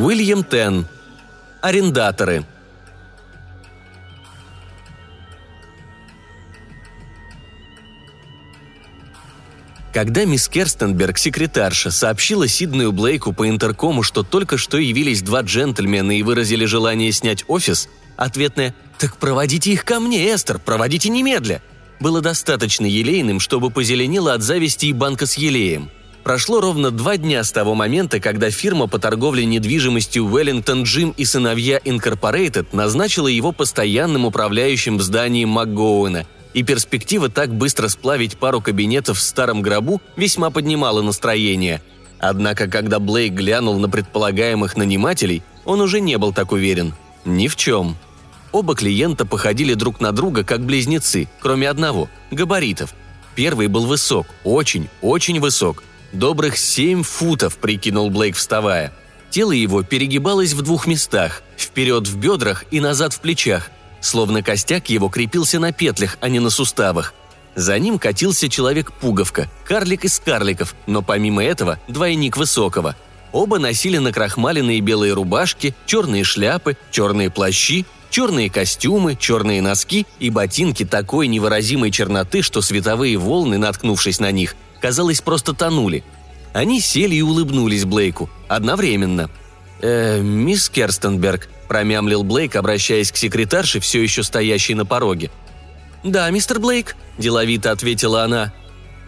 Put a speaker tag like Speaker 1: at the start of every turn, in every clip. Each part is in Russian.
Speaker 1: Уильям Тен. Арендаторы. Когда мисс Керстенберг, секретарша, сообщила Сиднею Блейку по интеркому, что только что явились два джентльмена и выразили желание снять офис, ответное «Так проводите их ко мне, Эстер, проводите немедля!» было достаточно елейным, чтобы позеленела от зависти и банка с елеем. Прошло ровно два дня с того момента, когда фирма по торговле недвижимостью Wellington Джим и сыновья Incorporated назначила его постоянным управляющим в здании МакГоуэна – и перспектива так быстро сплавить пару кабинетов в старом гробу весьма поднимала настроение. Однако, когда Блейк глянул на предполагаемых нанимателей, он уже не был так уверен. Ни в чем. Оба клиента походили друг на друга как близнецы, кроме одного – габаритов. Первый был высок, очень, очень высок. Добрых семь футов, прикинул Блейк, вставая. Тело его перегибалось в двух местах – вперед в бедрах и назад в плечах – Словно костяк его крепился на петлях, а не на суставах. За ним катился человек-пуговка, карлик из карликов, но помимо этого двойник высокого. Оба носили накрахмаленные белые рубашки, черные шляпы, черные плащи, черные костюмы, черные носки и ботинки такой невыразимой черноты, что световые волны, наткнувшись на них, казалось, просто тонули. Они сели и улыбнулись Блейку одновременно. «Э, мисс Керстенберг», промямлил Блейк, обращаясь к секретарше, все еще стоящей на пороге. «Да, мистер Блейк», – деловито ответила она.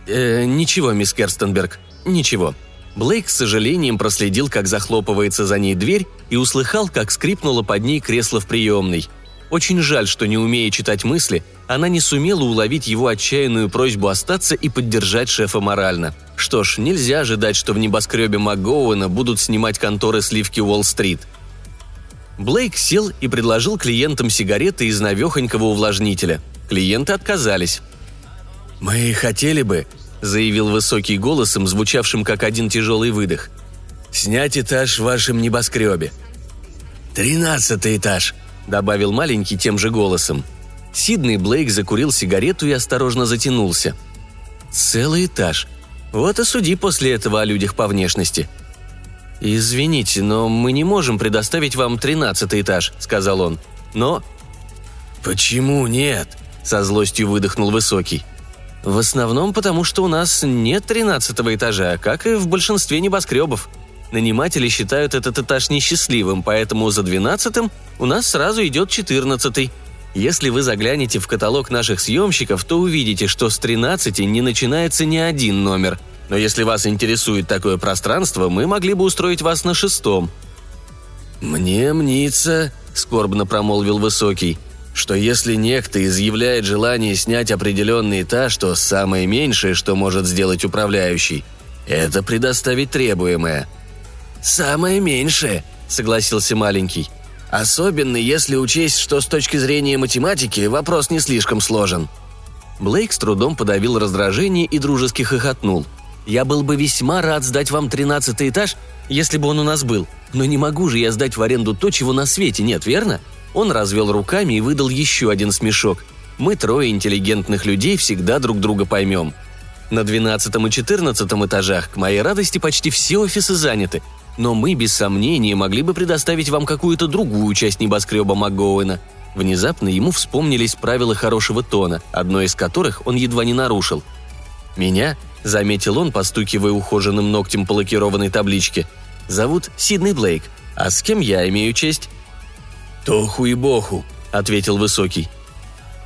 Speaker 1: «Э, «Ничего, мисс Керстенберг, ничего». Блейк с сожалением проследил, как захлопывается за ней дверь, и услыхал, как скрипнуло под ней кресло в приемной. Очень жаль, что, не умея читать мысли, она не сумела уловить его отчаянную просьбу остаться и поддержать шефа морально. Что ж, нельзя ожидать, что в небоскребе МакГоуэна будут снимать конторы сливки Уолл-стрит – Блейк сел и предложил клиентам сигареты из навехонького увлажнителя. Клиенты отказались. «Мы хотели бы», — заявил высокий голосом, звучавшим как один тяжелый выдох, «снять этаж в вашем небоскребе». «Тринадцатый этаж», — добавил маленький тем же голосом. Сидный Блейк закурил сигарету и осторожно затянулся. «Целый этаж. Вот и суди после этого о людях по внешности», «Извините, но мы не можем предоставить вам тринадцатый этаж», — сказал он. «Но...» «Почему нет?» — со злостью выдохнул Высокий. «В основном потому, что у нас нет тринадцатого этажа, как и в большинстве небоскребов. Наниматели считают этот этаж несчастливым, поэтому за двенадцатым у нас сразу идет четырнадцатый. Если вы заглянете в каталог наших съемщиков, то увидите, что с тринадцати не начинается ни один номер — но если вас интересует такое пространство, мы могли бы устроить вас на шестом». «Мне мнится», — скорбно промолвил Высокий, «что если некто изъявляет желание снять определенный этаж, то самое меньшее, что может сделать управляющий, это предоставить требуемое». «Самое меньшее», — согласился маленький. «Особенно если учесть, что с точки зрения математики вопрос не слишком сложен». Блейк с трудом подавил раздражение и дружески хохотнул — я был бы весьма рад сдать вам тринадцатый этаж, если бы он у нас был. Но не могу же я сдать в аренду то, чего на свете нет, верно?» Он развел руками и выдал еще один смешок. «Мы трое интеллигентных людей всегда друг друга поймем». На двенадцатом и четырнадцатом этажах, к моей радости, почти все офисы заняты. Но мы, без сомнения, могли бы предоставить вам какую-то другую часть небоскреба МакГоуэна. Внезапно ему вспомнились правила хорошего тона, одно из которых он едва не нарушил. Меня – заметил он, постукивая ухоженным ногтем по лакированной табличке. «Зовут Сиднey Блейк. А с кем я имею честь?» «Тоху и Боху», — ответил Высокий.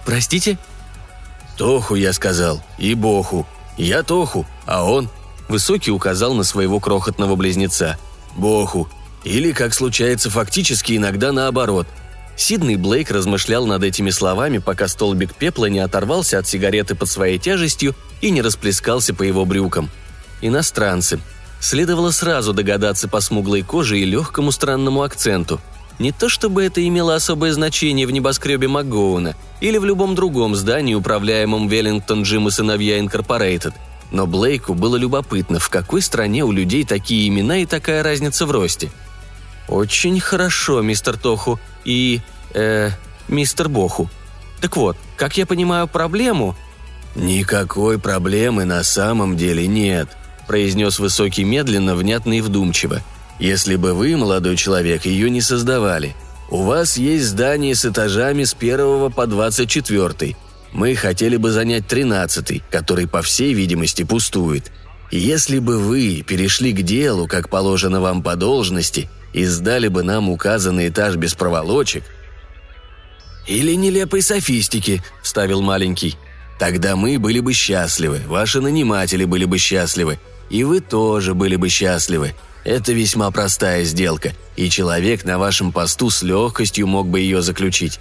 Speaker 1: «Простите?» «Тоху, я сказал, и Боху. Я Тоху, а он...» Высокий указал на своего крохотного близнеца. «Боху. Или, как случается фактически, иногда наоборот. Сидный Блейк размышлял над этими словами, пока столбик пепла не оторвался от сигареты под своей тяжестью и не расплескался по его брюкам. Иностранцы. Следовало сразу догадаться по смуглой коже и легкому странному акценту. Не то чтобы это имело особое значение в небоскребе МакГоуна или в любом другом здании, управляемом Веллингтон Джим и сыновья Инкорпорейтед, но Блейку было любопытно, в какой стране у людей такие имена и такая разница в росте. «Очень хорошо, мистер Тоху и... э... мистер Боху. Так вот, как я понимаю проблему, «Никакой проблемы на самом деле нет», – произнес Высокий медленно, внятно и вдумчиво. Если бы вы, молодой человек, ее не создавали. У вас есть здание с этажами с первого по двадцать четвертый. Мы хотели бы занять тринадцатый, который, по всей видимости, пустует. Если бы вы перешли к делу, как положено вам по должности, и сдали бы нам указанный этаж без проволочек, «Или нелепой софистики», – вставил маленький. «Тогда мы были бы счастливы, ваши наниматели были бы счастливы, и вы тоже были бы счастливы. Это весьма простая сделка, и человек на вашем посту с легкостью мог бы ее заключить».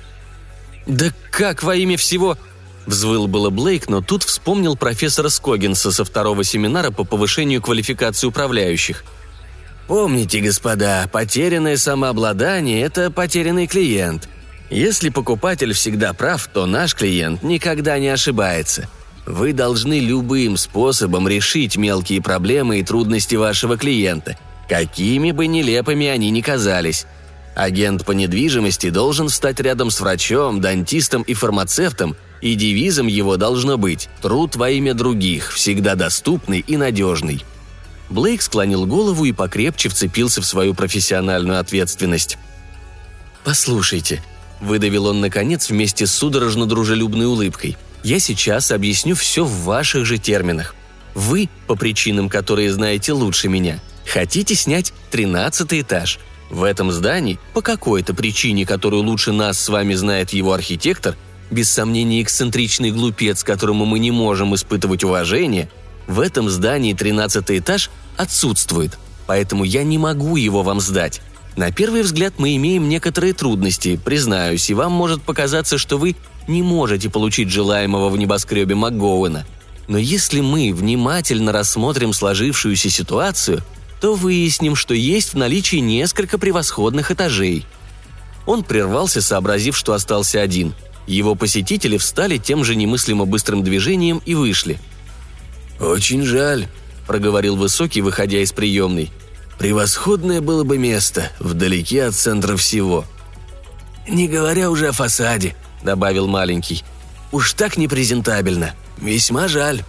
Speaker 1: «Да как во имя всего...» Взвыл было Блейк, но тут вспомнил профессора Скогинса со второго семинара по повышению квалификации управляющих. «Помните, господа, потерянное самообладание – это потерянный клиент. Если покупатель всегда прав, то наш клиент никогда не ошибается. Вы должны любым способом решить мелкие проблемы и трудности вашего клиента, какими бы нелепыми они ни казались. Агент по недвижимости должен стать рядом с врачом, дантистом и фармацевтом, и девизом его должно быть «Труд во имя других, всегда доступный и надежный». Блейк склонил голову и покрепче вцепился в свою профессиональную ответственность. «Послушайте», – выдавил он наконец вместе с судорожно-дружелюбной улыбкой. «Я сейчас объясню все в ваших же терминах. Вы, по причинам, которые знаете лучше меня, хотите снять тринадцатый этаж. В этом здании, по какой-то причине, которую лучше нас с вами знает его архитектор, без сомнения эксцентричный глупец, которому мы не можем испытывать уважение, в этом здании тринадцатый этаж отсутствует, поэтому я не могу его вам сдать. На первый взгляд мы имеем некоторые трудности, признаюсь, и вам может показаться, что вы не можете получить желаемого в небоскребе МакГоуэна. Но если мы внимательно рассмотрим сложившуюся ситуацию, то выясним, что есть в наличии несколько превосходных этажей. Он прервался, сообразив, что остался один. Его посетители встали тем же немыслимо быстрым движением и вышли. «Очень жаль», – проговорил Высокий, выходя из приемной – Превосходное было бы место, вдалеке от центра всего. «Не говоря уже о фасаде», — добавил маленький. «Уж так непрезентабельно. Весьма жаль».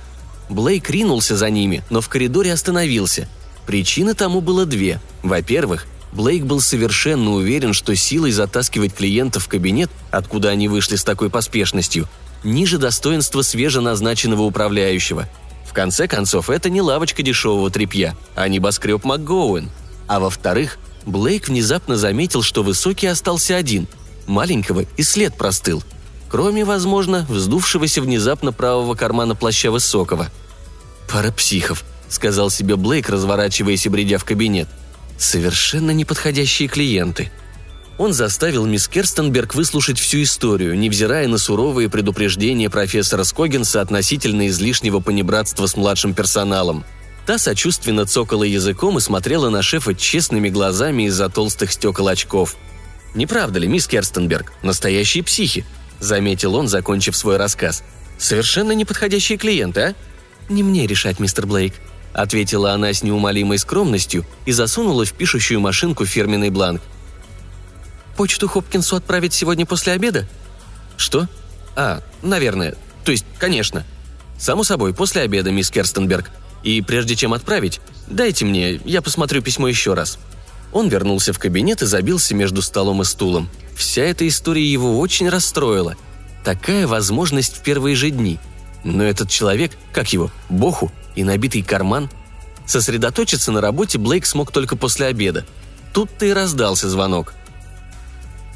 Speaker 1: Блейк ринулся за ними, но в коридоре остановился. Причины тому было две. Во-первых, Блейк был совершенно уверен, что силой затаскивать клиентов в кабинет, откуда они вышли с такой поспешностью, ниже достоинства свеженазначенного управляющего – конце концов, это не лавочка дешевого тряпья, а небоскреб МакГоуэн. А во-вторых, Блейк внезапно заметил, что Высокий остался один. Маленького и след простыл. Кроме, возможно, вздувшегося внезапно правого кармана плаща Высокого. «Пара психов», — сказал себе Блейк, разворачиваясь и бредя в кабинет. «Совершенно неподходящие клиенты», — он заставил мисс Керстенберг выслушать всю историю, невзирая на суровые предупреждения профессора Скогинса относительно излишнего понебратства с младшим персоналом. Та сочувственно цокала языком и смотрела на шефа честными глазами из-за толстых стекол очков. «Не правда ли, мисс Керстенберг? Настоящие психи!» – заметил он, закончив свой рассказ. «Совершенно неподходящие клиенты, а?» «Не мне решать, мистер Блейк», – ответила она с неумолимой скромностью и засунула в пишущую машинку фирменный бланк – Почту Хопкинсу отправить сегодня после обеда?» «Что? А, наверное. То есть, конечно. Само собой, после обеда, мисс Керстенберг. И прежде чем отправить, дайте мне, я посмотрю письмо еще раз». Он вернулся в кабинет и забился между столом и стулом. Вся эта история его очень расстроила. Такая возможность в первые же дни. Но этот человек, как его, боху и набитый карман. Сосредоточиться на работе Блейк смог только после обеда. Тут-то и раздался звонок –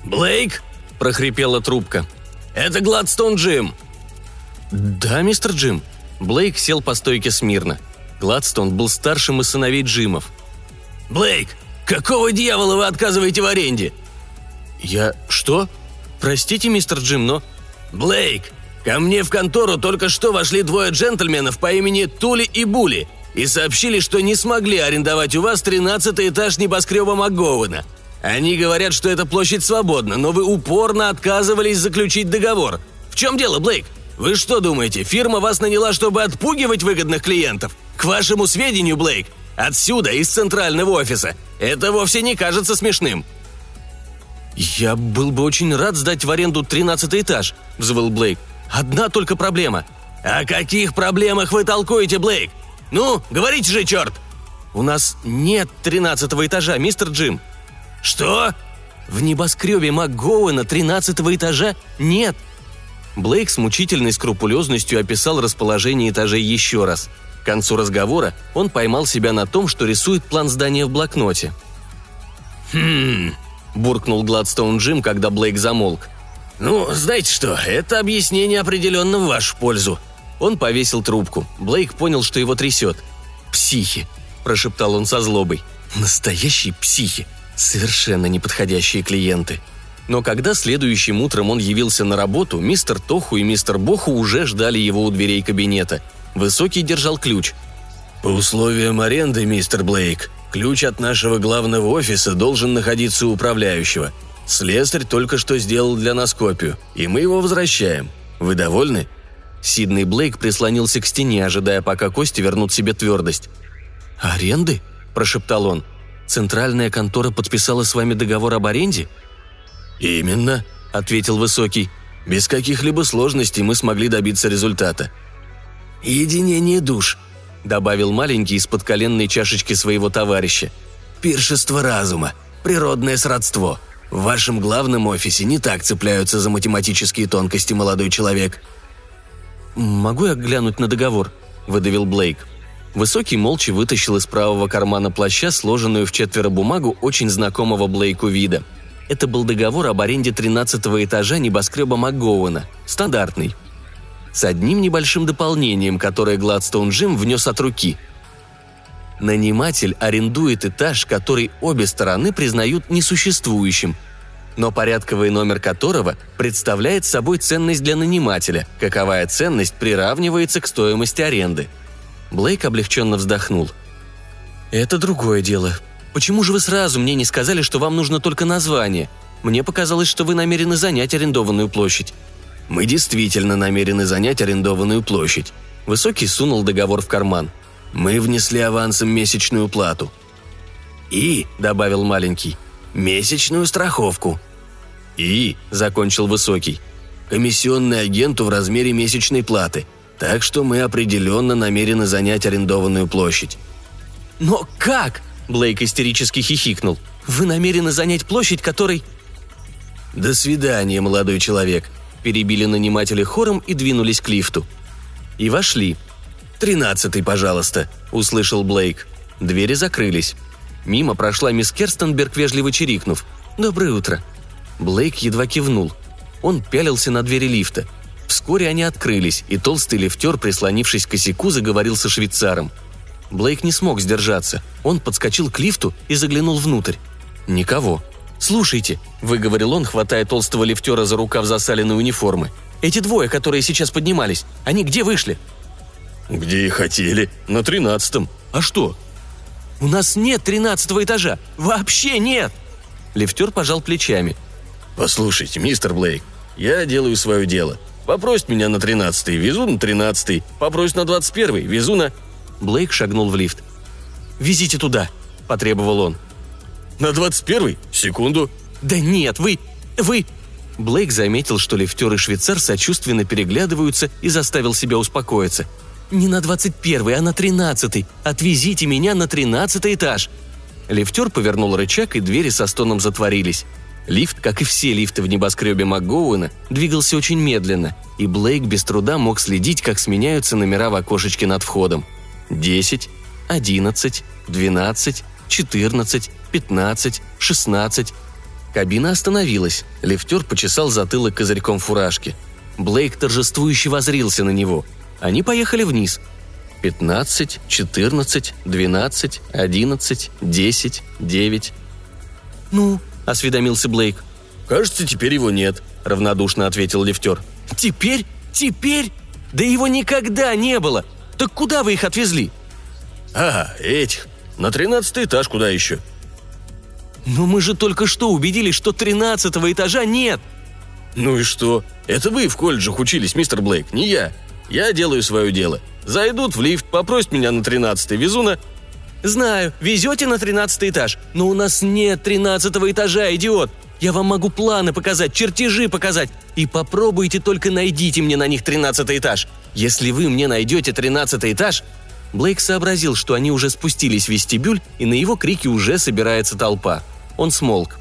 Speaker 2: «Блейк?» – прохрипела трубка. «Это Гладстон Джим!»
Speaker 1: «Да, мистер Джим». Блейк сел по стойке смирно. Гладстон был старшим из сыновей Джимов.
Speaker 2: «Блейк, какого дьявола вы отказываете в аренде?»
Speaker 1: «Я... что? Простите, мистер Джим, но...»
Speaker 2: «Блейк, ко мне в контору только что вошли двое джентльменов по имени Тули и Були и сообщили, что не смогли арендовать у вас тринадцатый этаж небоскреба МакГоуэна – они говорят, что эта площадь свободна, но вы упорно отказывались заключить договор. В чем дело, Блейк? Вы что думаете, фирма вас наняла, чтобы отпугивать выгодных клиентов? К вашему сведению, Блейк, отсюда, из центрального офиса, это вовсе не кажется смешным.
Speaker 1: «Я был бы очень рад сдать в аренду тринадцатый этаж», – взвыл Блейк. «Одна только проблема».
Speaker 2: «О каких проблемах вы толкуете, Блейк? Ну, говорите же, черт!»
Speaker 1: У нас нет тринадцатого этажа, мистер Джим!»
Speaker 2: «Что?»
Speaker 1: «В небоскребе МакГоуэна тринадцатого этажа нет!» Блейк с мучительной скрупулезностью описал расположение этажей еще раз. К концу разговора он поймал себя на том, что рисует план здания в блокноте.
Speaker 2: «Хм...» – буркнул Гладстоун Джим, когда Блейк замолк. «Ну, знаете что, это объяснение определенно в вашу пользу».
Speaker 1: Он повесил трубку. Блейк понял, что его трясет. «Психи», – прошептал он со злобой. «Настоящие психи. Совершенно неподходящие клиенты». Но когда следующим утром он явился на работу, мистер Тоху и мистер Боху уже ждали его у дверей кабинета. Высокий держал ключ.
Speaker 2: «По условиям аренды, мистер Блейк, ключ от нашего главного офиса должен находиться у управляющего. Слесарь только что сделал для нас копию, и мы его возвращаем. Вы довольны?»
Speaker 1: Сиднey Блейк прислонился к стене, ожидая, пока кости вернут себе твердость. «Аренды?» – прошептал он. «Центральная контора подписала с вами договор об аренде?»
Speaker 2: «Именно», – ответил Высокий. «Без каких-либо сложностей мы смогли добиться результата». «Единение душ», – добавил маленький из-под коленной чашечки своего товарища. «Пиршество разума, природное сродство. В вашем главном офисе не так цепляются за математические тонкости, молодой человек».
Speaker 1: «Могу я глянуть на договор?» – выдавил Блейк. Высокий молча вытащил из правого кармана плаща сложенную в четверо бумагу очень знакомого Блейку вида – это был договор об аренде 13 этажа небоскреба МакГоуэна, стандартный. С одним небольшим дополнением, которое Гладстоун Джим внес от руки. Наниматель арендует этаж, который обе стороны признают несуществующим, но порядковый номер которого представляет собой ценность для нанимателя, каковая ценность приравнивается к стоимости аренды. Блейк облегченно вздохнул. «Это другое дело. Почему же вы сразу мне не сказали, что вам нужно только название? Мне показалось, что вы намерены занять арендованную площадь».
Speaker 2: «Мы действительно намерены занять арендованную площадь». Высокий сунул договор в карман. «Мы внесли авансом месячную плату». «И», — добавил маленький, — «месячную страховку». «И», — закончил Высокий, — «комиссионный агенту в размере месячной платы, так что мы определенно намерены занять арендованную площадь».
Speaker 1: «Но как?» Блейк истерически хихикнул. «Вы намерены занять площадь, которой...»
Speaker 2: «До свидания, молодой человек», – перебили наниматели хором и двинулись к лифту.
Speaker 1: И вошли.
Speaker 2: «Тринадцатый, пожалуйста», – услышал Блейк.
Speaker 1: Двери закрылись. Мимо прошла мисс Керстенберг, вежливо чирикнув. «Доброе утро». Блейк едва кивнул. Он пялился на двери лифта. Вскоре они открылись, и толстый лифтер, прислонившись к косяку, заговорил со швейцаром – Блейк не смог сдержаться. Он подскочил к лифту и заглянул внутрь. Никого. «Слушайте», – выговорил он, хватая толстого лифтера за рукав засаленной униформы. «Эти двое, которые сейчас поднимались, они где вышли?»
Speaker 2: «Где и хотели. На тринадцатом. А что?»
Speaker 1: «У нас нет тринадцатого этажа. Вообще нет!» Лифтер пожал плечами.
Speaker 2: «Послушайте, мистер Блейк, я делаю свое дело. Попросит меня на тринадцатый, везу на тринадцатый. Попросит на двадцать первый, везу на...»
Speaker 1: Блейк шагнул в лифт. «Везите туда», – потребовал он.
Speaker 2: «На двадцать первый? Секунду».
Speaker 1: «Да нет, вы... вы...» Блейк заметил, что лифтер и швейцар сочувственно переглядываются и заставил себя успокоиться. «Не на двадцать первый, а на тринадцатый. Отвезите меня на тринадцатый этаж». Лифтер повернул рычаг, и двери со стоном затворились. Лифт, как и все лифты в небоскребе МакГоуэна, двигался очень медленно, и Блейк без труда мог следить, как сменяются номера в окошечке над входом – 10, 11, 12, 14, 15, 16. Кабина остановилась. Лифтер почесал затылок козырьком фуражки. Блейк торжествующе возрился на него. Они поехали вниз. 15, 14, 12, 11, 10, 9. «Ну?» – осведомился Блейк.
Speaker 2: «Кажется, теперь его нет», – равнодушно ответил лифтер.
Speaker 1: «Теперь? Теперь? Да его никогда не было! Так куда вы их отвезли?»
Speaker 2: «Ага, этих. На тринадцатый этаж куда еще?»
Speaker 1: «Но мы же только что убедились, что тринадцатого этажа нет!»
Speaker 2: «Ну и что? Это вы в колледжах учились, мистер Блейк, не я. Я делаю свое дело. Зайдут в лифт, попросят меня на тринадцатый, везу на...»
Speaker 1: «Знаю, везете на тринадцатый этаж, но у нас нет тринадцатого этажа, идиот! Я вам могу планы показать, чертежи показать. И попробуйте только найдите мне на них тринадцатый этаж. Если вы мне найдете тринадцатый этаж...» Блейк сообразил, что они уже спустились в вестибюль, и на его крики уже собирается толпа. Он смолк.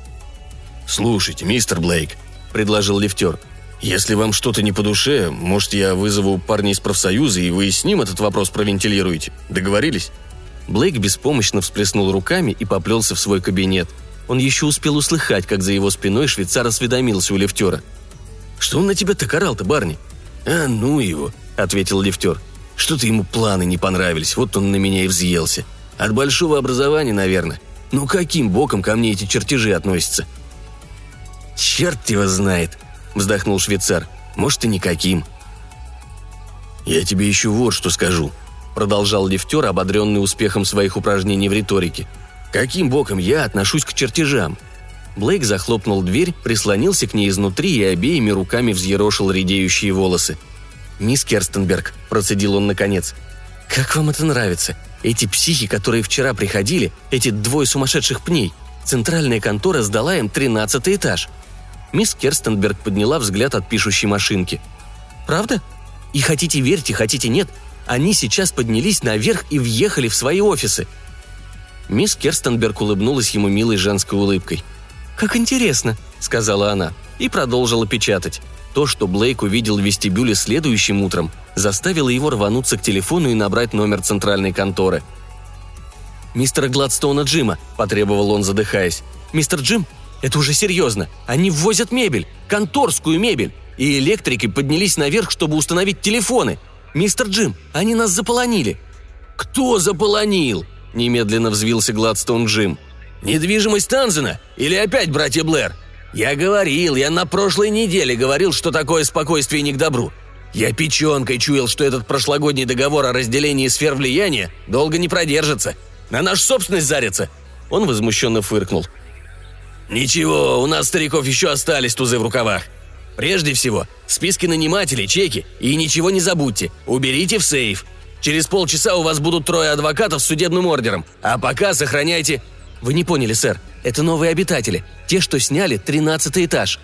Speaker 2: «Слушайте, мистер Блейк», — предложил лифтер, «если вам что-то не по душе, может, я вызову парня из профсоюза, и вы с ним этот вопрос провентилируете. Договорились?»
Speaker 1: Блейк беспомощно всплеснул руками и поплелся в свой кабинет. Он еще успел услыхать, как за его спиной швейцар осведомился у лифтера.
Speaker 2: «Что он на тебя так орал-то, барни?» «А ну его», — ответил лифтер. «Что-то ему планы не понравились, вот он на меня и взъелся. От большого образования, наверное. Ну каким боком ко мне эти чертежи относятся?» «Черт его знает», — вздохнул швейцар. «Может, и никаким». «Я тебе еще вот что скажу», — продолжал лифтер, ободренный успехом своих упражнений в риторике. «Каким боком я отношусь к чертежам?» Блейк захлопнул дверь, прислонился к ней изнутри и обеими руками взъерошил редеющие волосы. «Мисс Керстенберг», – процедил он наконец, – «как вам это нравится? Эти психи, которые вчера приходили, эти двое сумасшедших пней. Центральная контора сдала им тринадцатый этаж». Мисс Керстенберг подняла взгляд от пишущей машинки. «Правда? И хотите верьте, хотите нет, они сейчас поднялись наверх и въехали в свои офисы». Мисс Керстенберг улыбнулась ему милой женской улыбкой. «Как интересно», — сказала она, и продолжила печатать. То, что Блейк увидел в вестибюле следующим утром, заставило его рвануться к телефону и набрать номер центральной конторы. «Мистера Гладстоуна Джима», – потребовал он, задыхаясь. «Мистер Джим, это уже серьезно. Они ввозят мебель, конторскую мебель. И электрики поднялись наверх, чтобы установить телефоны. Мистер Джим, они нас заполонили». «Кто заполонил?» – немедленно взвился Гладстоун Джим. «Недвижимость Танзена? Или опять братья Блэр? Я говорил, я на прошлой неделе говорил, что такое спокойствие не к добру. Я печенкой чуял, что этот прошлогодний договор о разделении сфер влияния долго не продержится. На нашу собственность зарится. Он возмущенно фыркнул. «Ничего, у нас, стариков, еще остались тузы в рукавах. Прежде всего, списки нанимателей, чеки, и ничего не забудьте, уберите в сейф. Через полчаса у вас будут трое адвокатов с судебным ордером, а пока сохраняйте...»
Speaker 1: «Вы не поняли, сэр. Это новые обитатели. Те, что сняли тринадцатый этаж».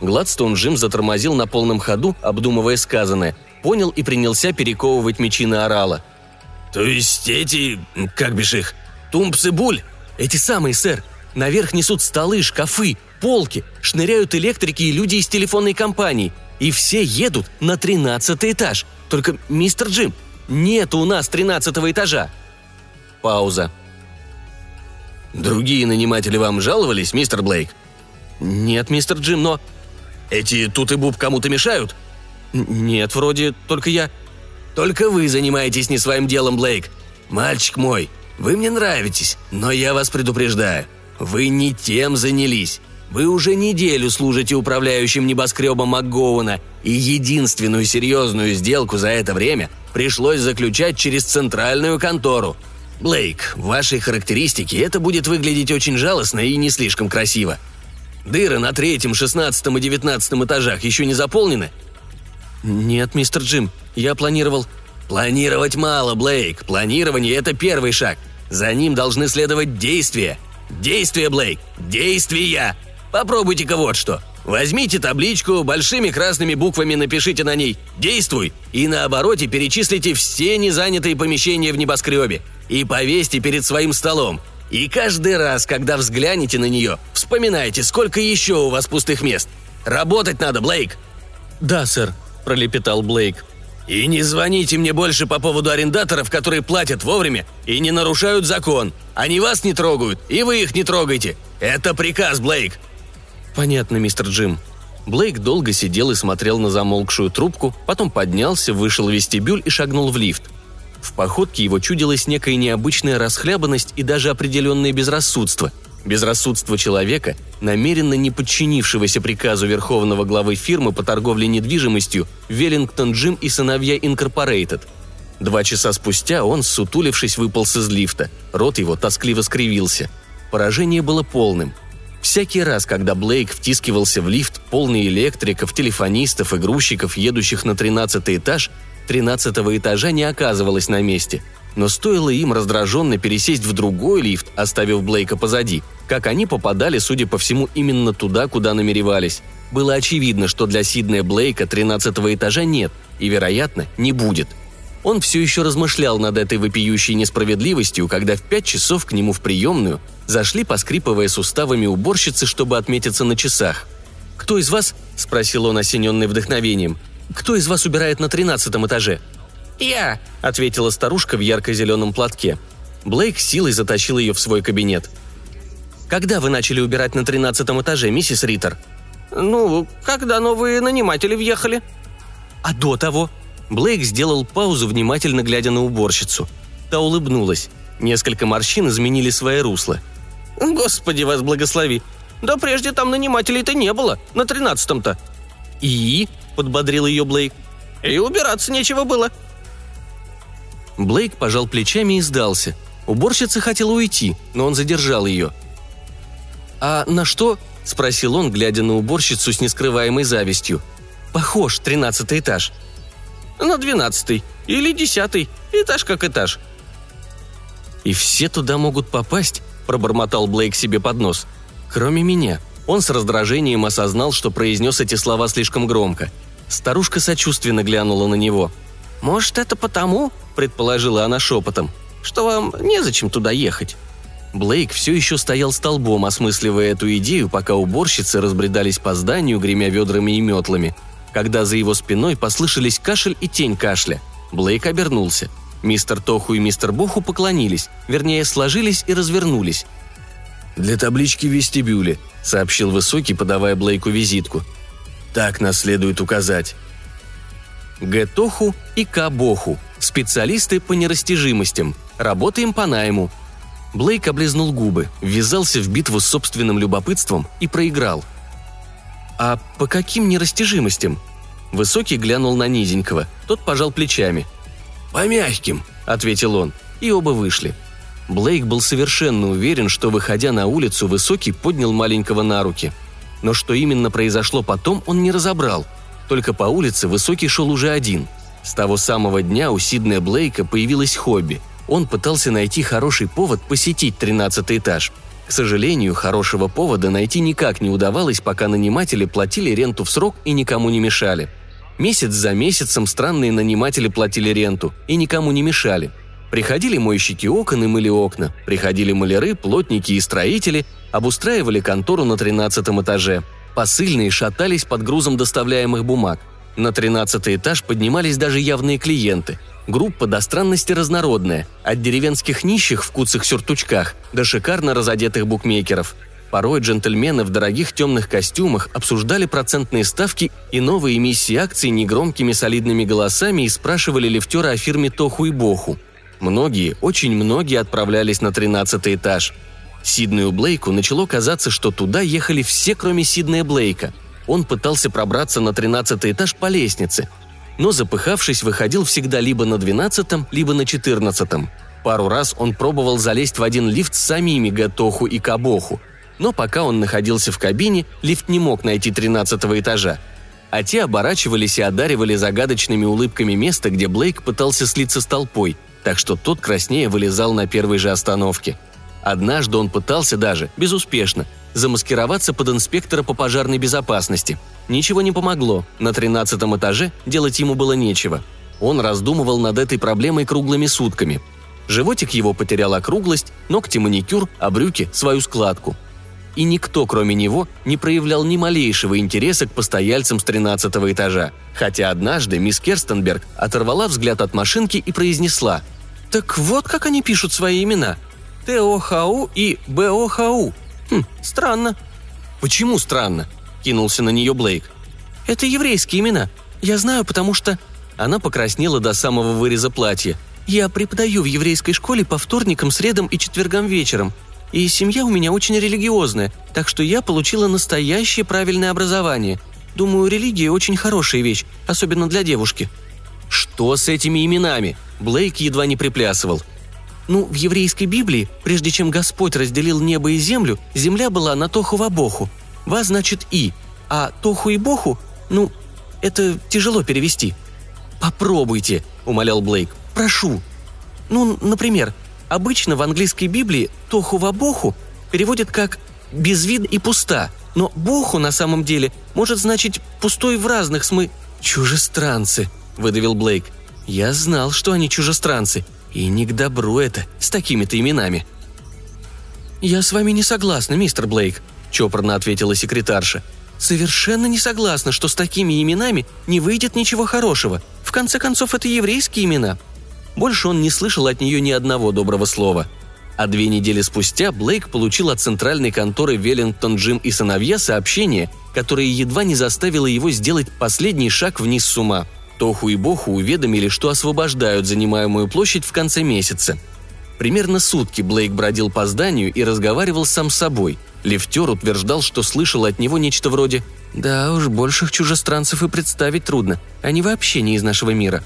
Speaker 1: Гладстон Джим затормозил на полном ходу, обдумывая сказанное. Понял и принялся перековывать мечи на орала.
Speaker 2: «То есть эти... как бишь их? Тумпсы буль?»
Speaker 1: «Эти самые, сэр. Наверх несут столы, шкафы, полки, шныряют электрики и люди из телефонной компании. И все едут на тринадцатый этаж. Только, мистер Джим, нет у нас тринадцатого этажа». Пауза.
Speaker 2: «Другие наниматели вам жаловались, мистер Блейк?»
Speaker 1: «Нет, мистер Джим, но...»
Speaker 2: «Эти тут и буб кому-то мешают?»
Speaker 1: «Нет, вроде, только я...»
Speaker 2: «Только вы занимаетесь не своим делом, Блейк. Мальчик мой, вы мне нравитесь, но я вас предупреждаю. Вы не тем занялись. Вы уже неделю служите управляющим небоскребом МакГоуна, и единственную серьезную сделку за это время пришлось заключать через центральную контору – Блейк, в вашей характеристике это будет выглядеть очень жалостно и не слишком красиво. Дыры на третьем, шестнадцатом и девятнадцатом этажах еще не заполнены?
Speaker 1: Нет, мистер Джим, я планировал...
Speaker 2: Планировать мало, Блейк. Планирование – это первый шаг. За ним должны следовать действия. Действия, Блейк. Действия. Попробуйте-ка вот что. Возьмите табличку, большими красными буквами напишите на ней «Действуй» и на обороте перечислите все незанятые помещения в небоскребе и повесьте перед своим столом. И каждый раз, когда взглянете на нее, вспоминайте, сколько еще у вас пустых мест. Работать надо, Блейк!»
Speaker 1: «Да, сэр», – пролепетал Блейк.
Speaker 2: «И не звоните мне больше по поводу арендаторов, которые платят вовремя и не нарушают закон. Они вас не трогают, и вы их не трогайте. Это приказ, Блейк!»
Speaker 1: «Понятно, мистер Джим», Блейк долго сидел и смотрел на замолкшую трубку, потом поднялся, вышел в вестибюль и шагнул в лифт. В походке его чудилась некая необычная расхлябанность и даже определенное безрассудство. Безрассудство человека, намеренно не подчинившегося приказу верховного главы фирмы по торговле недвижимостью «Веллингтон Джим и сыновья Инкорпорейтед». Два часа спустя он, сутулившись, выполз из лифта. Рот его тоскливо скривился. Поражение было полным. Всякий раз, когда Блейк втискивался в лифт, полный электриков, телефонистов и грузчиков, едущих на тринадцатый этаж, тринадцатого этажа не оказывалось на месте. Но стоило им раздраженно пересесть в другой лифт, оставив Блейка позади, как они попадали, судя по всему, именно туда, куда намеревались. Было очевидно, что для Сиднея Блейка тринадцатого этажа нет и, вероятно, не будет. Он все еще размышлял над этой вопиющей несправедливостью, когда в пять часов к нему в приемную зашли, поскрипывая суставами уборщицы, чтобы отметиться на часах. «Кто из вас?» – спросил он, осененный вдохновением. «Кто из вас убирает на тринадцатом этаже?»
Speaker 2: «Я», –
Speaker 1: ответила старушка в ярко-зеленом платке. Блейк силой затащил ее в свой кабинет. «Когда вы начали убирать на тринадцатом этаже, миссис Риттер?»
Speaker 2: «Ну, когда новые наниматели въехали».
Speaker 1: «А до того?» Блейк сделал паузу, внимательно глядя на уборщицу. Та улыбнулась. Несколько морщин изменили свои русла.
Speaker 2: «Господи вас благослови! Да прежде там нанимателей-то не было, на тринадцатом-то».
Speaker 1: «И?» – подбодрил ее Блейк.
Speaker 2: «И убираться нечего было».
Speaker 1: Блейк пожал плечами и сдался. Уборщица хотела уйти, но он задержал ее. «А на что?» – спросил он, глядя на уборщицу с нескрываемой завистью. «Похож, тринадцатый этаж».
Speaker 2: «На двенадцатый. Или десятый. Этаж как этаж».
Speaker 1: «И все туда могут попасть?» – пробормотал Блейк себе под нос. «Кроме меня». Он с раздражением осознал, что произнес эти слова слишком громко. Старушка сочувственно глянула на него.
Speaker 2: «Может, это потому?» – предположила она шепотом. «Что вам незачем туда ехать?»
Speaker 1: Блейк все еще стоял столбом, осмысливая эту идею, пока уборщицы разбредались по зданию, гремя ведрами и метлами. Когда за его спиной послышались кашель и тень кашля, Блейк обернулся. Мистер Тоху и мистер Боху поклонились, вернее, сложились и развернулись. «Для таблички в вестибюле», — сообщил Высокий, подавая Блейку визитку. «Так нас следует указать». Г. Тоху и К. Боху – специалисты по нерастяжимостям. Работаем по найму, Блейк облизнул губы, ввязался в битву с собственным любопытством и проиграл. «А по каким нерастяжимостям?» Высокий глянул на низенького, тот пожал плечами.
Speaker 2: «По мягким», —
Speaker 1: ответил он, и оба вышли. Блейк был совершенно уверен, что, выходя на улицу, Высокий поднял маленького на руки. Но что именно произошло потом, он не разобрал. Только по улице Высокий шел уже один. С того самого дня у Сиднея Блейка появилось хобби — он пытался найти хороший повод посетить 13 этаж. К сожалению, хорошего повода найти никак не удавалось, пока наниматели платили ренту в срок и никому не мешали. Месяц за месяцем странные наниматели платили ренту и никому не мешали. Приходили мойщики окон и мыли окна, приходили маляры, плотники и строители, обустраивали контору на 13 этаже. Посыльные шатались под грузом доставляемых бумаг. На 13 этаж поднимались даже явные клиенты – Группа до странности разнородная, от деревенских нищих в куцах сюртучках до шикарно разодетых букмекеров. Порой джентльмены в дорогих темных костюмах обсуждали процентные ставки и новые эмиссии акций негромкими солидными голосами и спрашивали лифтера о фирме Тоху и Боху. Многие, очень многие отправлялись на 13 этаж. Сиднею Блейку начало казаться, что туда ехали все, кроме Сиднея Блейка. Он пытался пробраться на 13 этаж по лестнице, но запыхавшись выходил всегда либо на двенадцатом, либо на четырнадцатом. Пару раз он пробовал залезть в один лифт с самими Гатоху и Кабоху, но пока он находился в кабине, лифт не мог найти тринадцатого этажа. А те оборачивались и одаривали загадочными улыбками место, где Блейк пытался слиться с толпой, так что тот краснее вылезал на первой же остановке. Однажды он пытался даже, безуспешно, замаскироваться под инспектора по пожарной безопасности – Ничего не помогло, на тринадцатом этаже делать ему было нечего. Он раздумывал над этой проблемой круглыми сутками. Животик его потерял округлость, ногти маникюр, а брюки – свою складку. И никто, кроме него, не проявлял ни малейшего интереса к постояльцам с тринадцатого этажа. Хотя однажды мисс Керстенберг оторвала взгляд от машинки и произнесла «Так вот как они пишут свои имена. ТОХУ и БОХУ. Хм, странно». «Почему странно?» кинулся на нее Блейк. «Это еврейские имена. Я знаю, потому что...» Она покраснела до самого выреза платья. «Я преподаю в еврейской школе по вторникам, средам и четвергам вечером. И семья у меня очень религиозная, так что я получила настоящее правильное образование. Думаю, религия очень хорошая вещь, особенно для девушки». «Что с этими именами?» Блейк едва не приплясывал. Ну, в еврейской Библии, прежде чем Господь разделил небо и землю, земля была на Тоху-Вабоху. «Ва» значит «и», а «тоху» и «боху» – ну, это тяжело перевести. «Попробуйте», – умолял Блейк. «Прошу». Ну, например, обычно в английской Библии «тоху ва боху» переводят как «безвид и пуста», но «боху» на самом деле может значить «пустой в разных смы...» «Чужестранцы», – выдавил Блейк. Я знал, что они чужестранцы, и не к добру это, с такими-то именами». «Я с вами не согласна, мистер Блейк», – чопорно ответила секретарша. «Совершенно не согласна, что с такими именами не выйдет ничего хорошего. В конце концов, это еврейские имена». Больше он не слышал от нее ни одного доброго слова. А две недели спустя Блейк получил от центральной конторы Веллингтон Джим и сыновья сообщение, которое едва не заставило его сделать последний шаг вниз с ума. Тоху и Боху уведомили, что освобождают занимаемую площадь в конце месяца – Примерно сутки Блейк бродил по зданию и разговаривал сам с собой. Лифтер утверждал, что слышал от него нечто вроде «Да уж, больших чужестранцев и представить трудно. Они вообще не из нашего мира».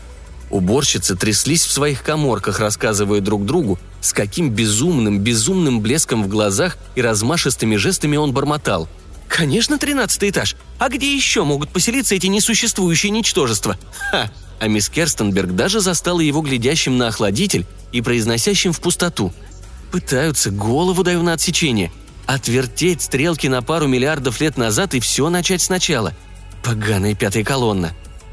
Speaker 1: Уборщицы тряслись в своих коморках, рассказывая друг другу, с каким безумным, безумным блеском в глазах и размашистыми жестами он бормотал. «Конечно, тринадцатый этаж. А где еще могут поселиться эти несуществующие ничтожества? Ха! а мисс Керстенберг даже застала его глядящим на охладитель и произносящим в пустоту. Пытаются, голову даю на отсечение. Отвертеть стрелки на пару миллиардов лет назад и все начать сначала. Поганая пятая колонна.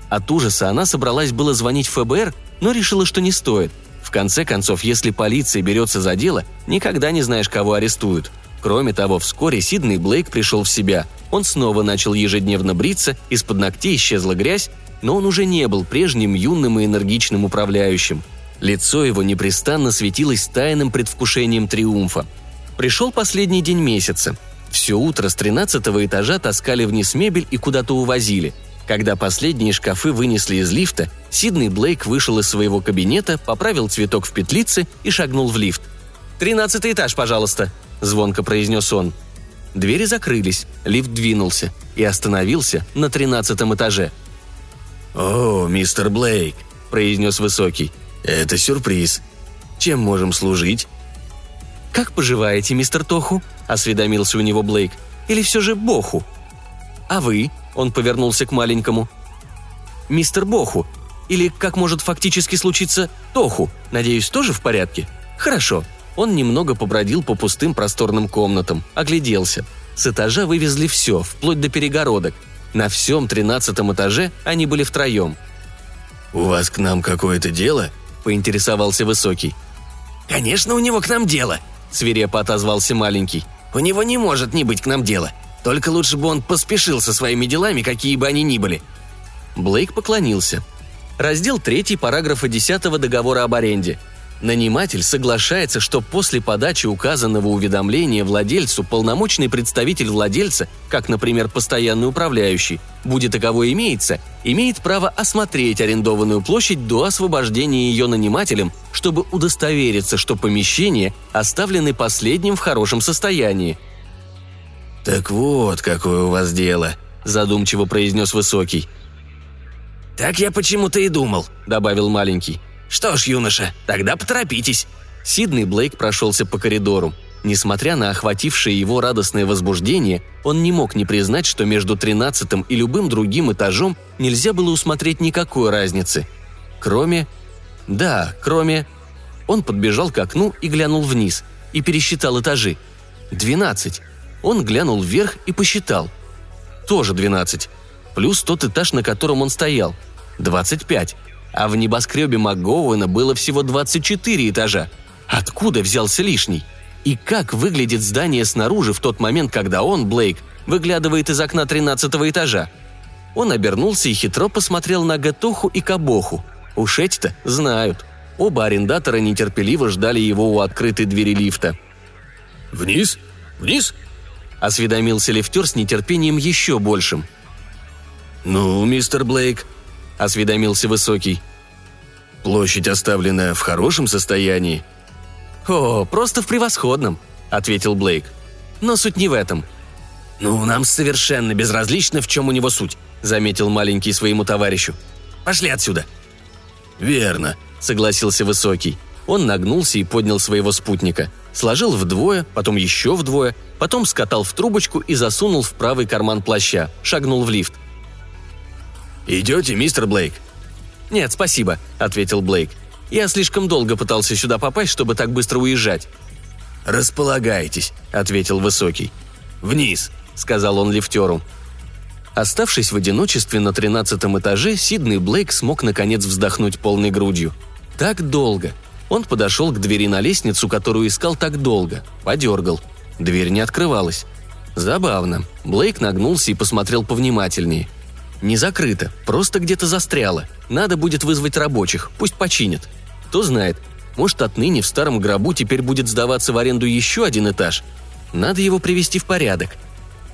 Speaker 1: От ужаса она собралась было звонить в ФБР, но решила, что не стоит. В конце концов, если полиция берется за дело, никогда не знаешь, кого арестуют. Кроме того, вскоре Сидней Блейк пришел в себя. Он снова начал ежедневно бриться, из-под ногтей исчезла грязь, но он уже не был прежним юным и энергичным управляющим. Лицо его непрестанно светилось тайным предвкушением триумфа. Пришел последний день месяца. Все утро с тринадцатого этажа таскали вниз мебель и куда-то увозили. Когда последние шкафы вынесли из лифта, Сидней Блейк вышел из своего кабинета, поправил цветок в петлице и шагнул в лифт. «Тринадцатый этаж, пожалуйста», – звонко произнес он. Двери закрылись, лифт двинулся и остановился на тринадцатом этаже –
Speaker 2: «О, мистер Блейк», – произнес Высокий. «Это сюрприз. Чем можем служить?»
Speaker 1: «Как поживаете, мистер Тоху?» – осведомился у него Блейк. «Или все же Боху?» «А вы?» – он повернулся к маленькому. «Мистер Боху. Или, как может фактически случиться, Тоху. Надеюсь, тоже в порядке?» «Хорошо». Он немного побродил по пустым просторным комнатам, огляделся. С этажа вывезли все, вплоть до перегородок – на всем тринадцатом этаже они были втроем.
Speaker 2: «У вас к нам какое-то дело?» – поинтересовался Высокий.
Speaker 3: «Конечно, у него к нам дело», – свирепо отозвался маленький. «У него не может не быть к нам дела. Только лучше бы он поспешил со своими делами, какие бы они ни были».
Speaker 1: Блейк поклонился. Раздел 3 параграфа 10 договора об аренде – Наниматель соглашается, что после подачи указанного уведомления владельцу полномочный представитель владельца, как, например, постоянный управляющий, будет таково имеется, имеет право осмотреть арендованную площадь до освобождения ее нанимателем, чтобы удостовериться, что помещения оставлены последним в хорошем состоянии.
Speaker 2: «Так вот, какое у вас дело», – задумчиво произнес Высокий.
Speaker 3: «Так я почему-то и думал», – добавил маленький – «Что ж, юноша, тогда поторопитесь».
Speaker 1: Сидный Блейк прошелся по коридору. Несмотря на охватившее его радостное возбуждение, он не мог не признать, что между тринадцатым и любым другим этажом нельзя было усмотреть никакой разницы. Кроме... Да, кроме... Он подбежал к окну и глянул вниз, и пересчитал этажи. Двенадцать. Он глянул вверх и посчитал. Тоже двенадцать. Плюс тот этаж, на котором он стоял. Двадцать пять а в небоскребе МакГоуэна было всего 24 этажа. Откуда взялся лишний? И как выглядит здание снаружи в тот момент, когда он, Блейк, выглядывает из окна 13 этажа? Он обернулся и хитро посмотрел на Гатоху и Кабоху. Уж эти-то знают. Оба арендатора нетерпеливо ждали его у открытой двери лифта.
Speaker 2: «Вниз? Вниз?»
Speaker 1: – осведомился лифтер с нетерпением еще большим.
Speaker 2: «Ну, мистер Блейк, –
Speaker 1: осведомился Высокий.
Speaker 2: «Площадь оставлена в хорошем состоянии?»
Speaker 1: «О, просто в превосходном», – ответил Блейк. «Но суть не в этом».
Speaker 3: «Ну, нам совершенно безразлично, в чем у него суть», – заметил маленький своему товарищу. «Пошли отсюда».
Speaker 2: «Верно», –
Speaker 1: согласился Высокий. Он нагнулся и поднял своего спутника. Сложил вдвое, потом еще вдвое, потом скатал в трубочку и засунул в правый карман плаща. Шагнул в лифт.
Speaker 2: «Идете, мистер Блейк?»
Speaker 1: «Нет, спасибо», — ответил Блейк. «Я слишком долго пытался сюда попасть, чтобы так быстро уезжать».
Speaker 2: «Располагайтесь», — ответил Высокий. «Вниз», — сказал он лифтеру.
Speaker 1: Оставшись в одиночестве на тринадцатом этаже, Сиднey Блейк смог наконец вздохнуть полной грудью. Так долго. Он подошел к двери на лестницу, которую искал так долго. Подергал. Дверь не открывалась. Забавно. Блейк нагнулся и посмотрел повнимательнее. Не закрыто, просто где-то застряло. Надо будет вызвать рабочих, пусть починят. Кто знает, может отныне в старом гробу теперь будет сдаваться в аренду еще один этаж. Надо его привести в порядок.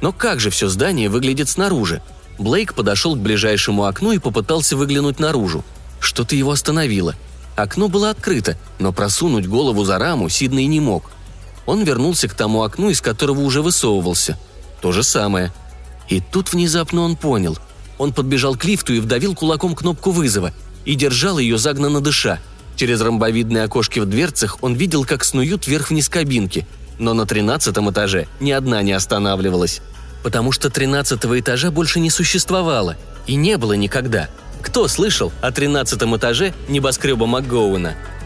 Speaker 1: Но как же все здание выглядит снаружи? Блейк подошел к ближайшему окну и попытался выглянуть наружу. Что-то его остановило. Окно было открыто, но просунуть голову за раму Сидней не мог. Он вернулся к тому окну, из которого уже высовывался. То же самое. И тут внезапно он понял. Он подбежал к лифту и вдавил кулаком кнопку вызова и держал ее загнанно дыша. Через ромбовидные окошки в дверцах он видел, как снуют вверх-вниз кабинки – но на тринадцатом этаже ни одна не останавливалась. Потому что тринадцатого этажа больше не существовало. И не было никогда. Кто слышал о тринадцатом этаже небоскреба МакГоуэна –